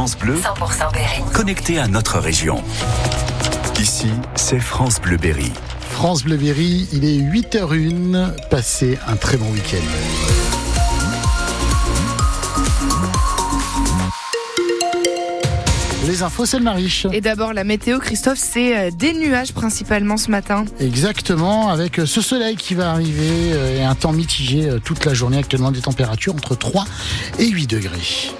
France Bleu, 100% Berry. connecté à notre région. Ici, c'est France Bleu Berry. France Bleu Berry, il est 8h01. Passez un très bon week-end. Les infos, c'est le Mariche. Et d'abord, la météo, Christophe, c'est euh, des nuages principalement ce matin. Exactement, avec euh, ce soleil qui va arriver euh, et un temps mitigé toute la journée. Actuellement, des températures entre 3 et 8 degrés.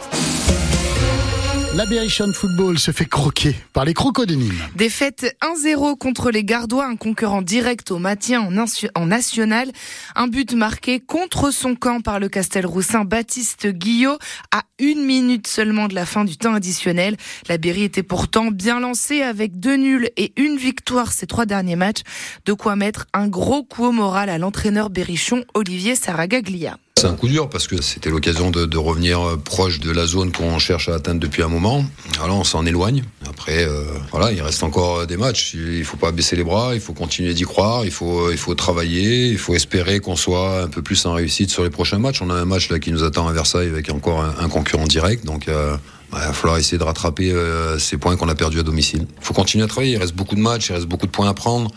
La Berrichon Football se fait croquer par les crocos. Défaite 1-0 contre les Gardois, un concurrent direct au maintien en, en, national. Un but marqué contre son camp par le Castelroussin Baptiste Guillot à une minute seulement de la fin du temps additionnel. La Berry était pourtant bien lancée avec deux nuls et une victoire ces trois derniers matchs. De quoi mettre un gros coup au moral à l'entraîneur berrichon Olivier Saragaglia. C'est un coup dur parce que c'était l'occasion de, revenir euh, proche de la zone qu'on cherche à atteindre depuis un moment. Alors on s'en éloigne. Après, euh, voilà, il reste encore des matchs. Il faut pas baisser les bras. Il faut continuer d'y croire. Il faut, il faut travailler. Il faut espérer qu'on soit un peu plus en réussite sur les prochains matchs. On a un match là qui nous attend à Versailles avec encore un, concurrent direct. Donc euh, il va falloir essayer de rattraper euh, ces points qu'on a perdus à domicile. Il faut continuer à travailler. Il reste beaucoup de matchs, il reste beaucoup de points à prendre.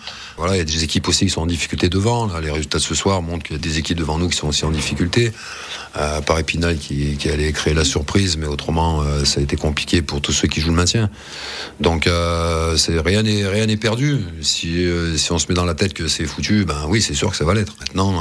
Voilà, il y a des équipes aussi qui sont en difficulté devant. Là, les résultats de ce soir montrent qu'il y a des équipes devant nous qui sont aussi en difficulté. Euh, par Épinal qui, allait créer la surprise, mais autrement, euh, ça a été compliqué pour tous ceux qui jouent le maintien. Donc, euh, rien n'est rien n'est perdu. Si, euh, si on se met dans la tête que c'est foutu, ben oui, c'est sûr que ça va l'être. Maintenant,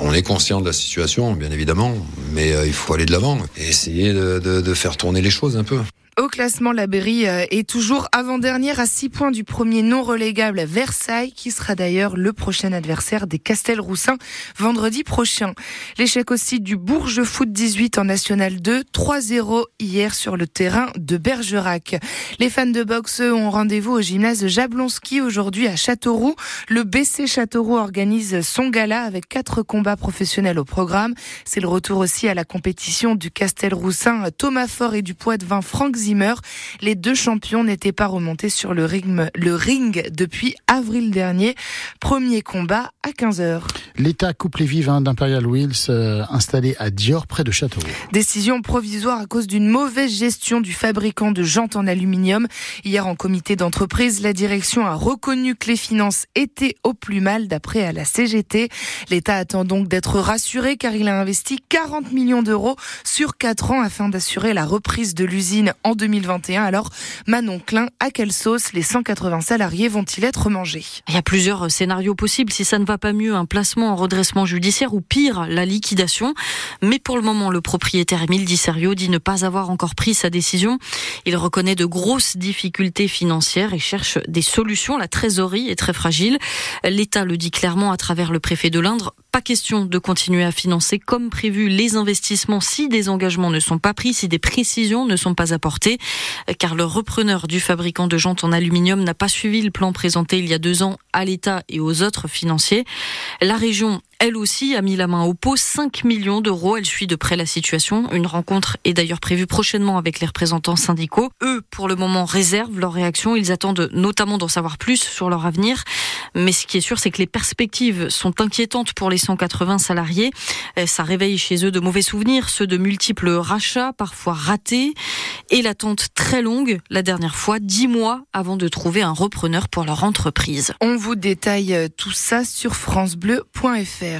on est conscient de la situation, bien évidemment, mais il faut aller de l'avant et essayer de faire tourner les choses un peu. Au classement, la Berry est toujours avant-dernière à 6 points du premier non relégable Versailles, qui sera d'ailleurs le prochain adversaire des Castelroussins vendredi prochain. L'échec aussi du Bourges Foot 18 en National 2, 3-0 hier sur le terrain de Bergerac. Les fans de boxe ont rendez-vous au gymnase Jablonski aujourd'hui à Châteauroux. Le BC Châteauroux organise son gala avec quatre combats professionnels au programme. C'est le retour aussi à la compétition du Castelroussin Thomas Fort et du Poids-de-Vin Franck Zimmer. Les deux champions n'étaient pas remontés sur le ring, le ring depuis avril dernier. Premier combat à 15h. L'État coupe les vivants d'Imperial Wheels euh, installé à Dior près de Châteauroux. Décision provisoire à cause d'une mauvaise gestion du fabricant de jantes en aluminium. Hier en comité d'entreprise, la direction a reconnu que les finances étaient au plus mal d'après à la CGT. L'État attend donc d'être rassuré car il a investi 40 millions d'euros sur 4 ans afin d'assurer la reprise de l'usine en 2021. Alors, Manon Klein, à quelle sauce les 180 salariés vont-ils être mangés? Il y a plusieurs scénarios possibles. Si ça ne va pas mieux, un placement en redressement judiciaire ou pire, la liquidation. Mais pour le moment, le propriétaire Émile Di Serio dit ne pas avoir encore pris sa décision. Il reconnaît de grosses difficultés financières et cherche des solutions. La trésorerie est très fragile. L'État le dit clairement à travers le préfet de l'Indre. Pas question de continuer à financer comme prévu les investissements si des engagements ne sont pas pris, si des précisions ne sont pas apportées, car le repreneur du fabricant de jantes en aluminium n'a pas suivi le plan présenté il y a deux ans à l'État et aux autres financiers. La région elle aussi a mis la main au pot, 5 millions d'euros. Elle suit de près la situation. Une rencontre est d'ailleurs prévue prochainement avec les représentants syndicaux. Eux, pour le moment, réservent leur réaction. Ils attendent notamment d'en savoir plus sur leur avenir. Mais ce qui est sûr, c'est que les perspectives sont inquiétantes pour les 180 salariés. Ça réveille chez eux de mauvais souvenirs, ceux de multiples rachats, parfois ratés, et l'attente très longue, la dernière fois, 10 mois avant de trouver un repreneur pour leur entreprise. On vous détaille tout ça sur francebleu.fr.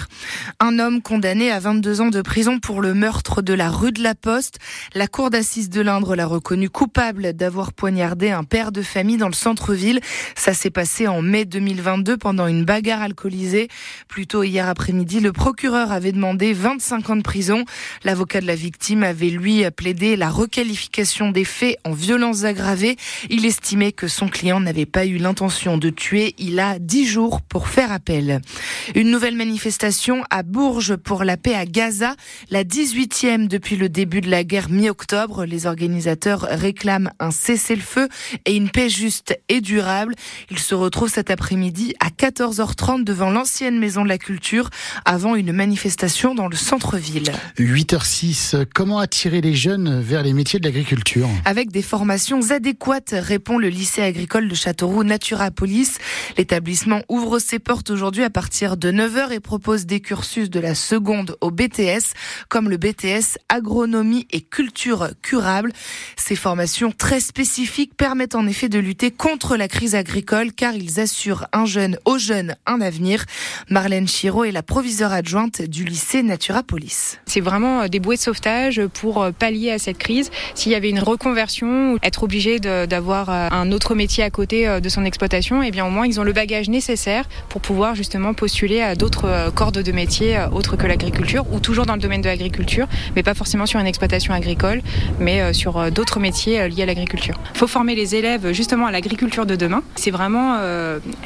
Un homme condamné à 22 ans de prison pour le meurtre de la rue de la Poste. La cour d'assises de l'Indre l'a reconnu coupable d'avoir poignardé un père de famille dans le centre-ville. Ça s'est passé en mai 2022 pendant une bagarre alcoolisée. Plus tôt hier après-midi, le procureur avait demandé 25 ans de prison. L'avocat de la victime avait lui plaidé la requalification des faits en violences aggravées. Il estimait que son client n'avait pas eu l'intention de tuer. Il a 10 jours pour faire appel. Une nouvelle manifestation à Bourges pour la paix à Gaza, la 18e depuis le début de la guerre mi-octobre. Les organisateurs réclament un cessez-le-feu et une paix juste et durable. Ils se retrouvent cet après-midi à 14h30 devant l'ancienne maison de la culture avant une manifestation dans le centre-ville. 8h06, comment attirer les jeunes vers les métiers de l'agriculture? Avec des formations adéquates, répond le lycée agricole de Châteauroux Naturapolis. L'établissement ouvre ses portes aujourd'hui à partir de 9h et propose des cursus de la seconde au BTS, comme le BTS agronomie et culture curable. Ces formations très spécifiques permettent en effet de lutter contre la crise agricole car ils assurent un jeune aux jeunes un avenir. Marlène Chiraud est la proviseure adjointe du lycée Naturapolis. C'est vraiment des bouées de sauvetage pour pallier à cette crise. S'il y avait une reconversion, être obligé d'avoir un autre métier à côté de son exploitation, eh bien au moins ils ont le bagage nécessaire pour pouvoir justement postuler à d'autres cordes de métiers autres que l'agriculture ou toujours dans le domaine de l'agriculture, mais pas forcément sur une exploitation agricole, mais sur d'autres métiers liés à l'agriculture. Il faut former les élèves justement à l'agriculture de demain. C'est vraiment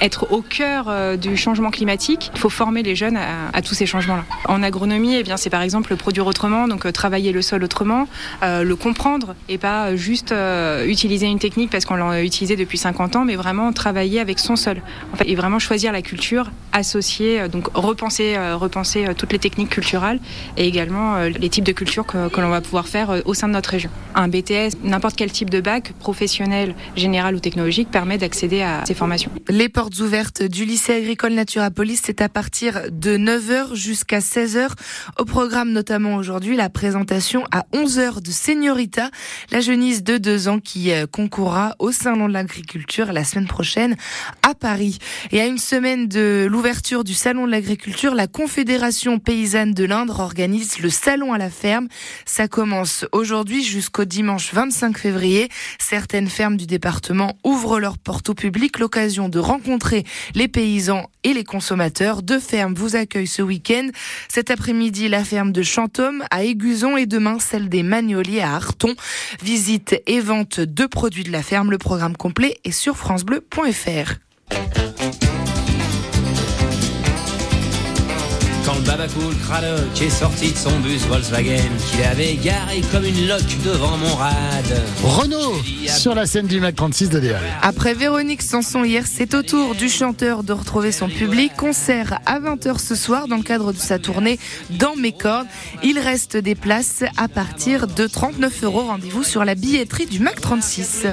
être au cœur du changement climatique. Il faut former les jeunes à, tous ces changements-là. En agronomie, eh bien c'est par exemple produire autrement, donc travailler le sol autrement, le comprendre et pas juste utiliser une technique parce qu'on l'a utilisé depuis 50 ans, mais vraiment travailler avec son sol. Et vraiment choisir la culture associée, donc repenser, repenser toutes les techniques culturelles et également les types de culture que, l'on va pouvoir faire au sein de notre région. Un BTS, n'importe quel type de bac, professionnel, général ou technologique, permet d'accéder à ces formations. Les portes ouvertes du lycée agricole Naturapolis, c'est à partir de 9h jusqu'à 16h. Au programme notamment aujourd'hui la présentation à 11h de Señorita, la jeunisse de 2 ans qui concourra au Salon de l'agriculture la semaine prochaine à Paris. Et à une semaine de l'ouverture du Salon de l'agriculture, la Confédération paysanne de l'Indre organise le Salon à la ferme. Ça commence aujourd'hui jusqu'au dimanche 25 février. Certaines fermes du département ouvrent leurs portes au public, l'occasion de rencontrer les paysans et les consommateurs. Deux fermes vous accueillent ce week-end. Cet après-midi, la ferme de Chantôme à Aiguzon et demain celle des Magnoliers à Arton. Visite et vente de produits de la ferme. Le programme complet est sur francebleu.fr. Quand le babacool Cradoc est sorti de son bus Volkswagen qu'il avait garé comme une loque devant mon rad. Renault sur la scène du Mac 36 de DL. Après Véronique Sanson hier, c'est au tour du chanteur de retrouver son public. Concert à 20h ce soir dans le cadre de sa tournée Dans mes cordes. Il reste des places à partir de 39 euros. Rendez-vous sur la billetterie du Mac 36.